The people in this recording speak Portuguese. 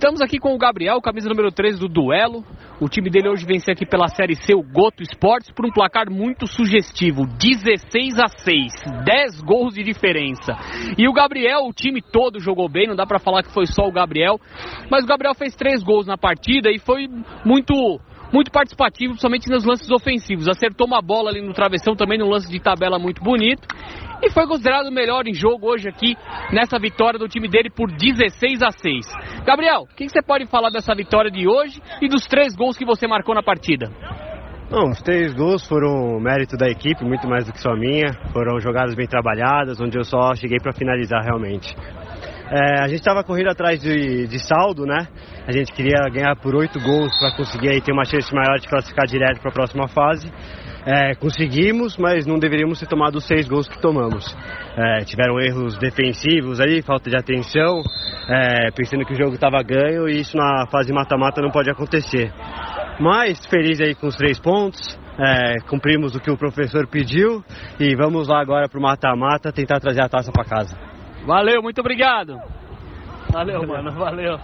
Estamos aqui com o Gabriel, camisa número 13 do Duelo. O time dele hoje venceu aqui pela Série C, o Goto Esportes, por um placar muito sugestivo, 16 a 6, 10 gols de diferença. E o Gabriel, o time todo jogou bem, não dá para falar que foi só o Gabriel, mas o Gabriel fez três gols na partida e foi muito muito participativo, principalmente nos lances ofensivos. Acertou uma bola ali no travessão também, num lance de tabela muito bonito. E foi considerado o melhor em jogo hoje aqui, nessa vitória do time dele por 16 a 6. Gabriel, o que você pode falar dessa vitória de hoje e dos três gols que você marcou na partida? Os três gols foram mérito da equipe, muito mais do que só minha. Foram jogadas bem trabalhadas, onde eu só cheguei para finalizar realmente. É, a gente estava correndo atrás de, de, saldo, né? A gente queria ganhar por oito gols para conseguir aí ter uma chance maior de classificar direto para a próxima fase. É, conseguimos, mas não deveríamos ter tomado os seis gols que tomamos. É, tiveram erros defensivos aí, falta de atenção, é, pensando que o jogo estava ganho e isso na fase mata-mata não pode acontecer. Mas feliz aí com os três pontos, é, cumprimos o que o professor pediu e vamos lá agora para o mata-mata tentar trazer a taça para casa. Valeu, muito obrigado. Valeu, mano, valeu.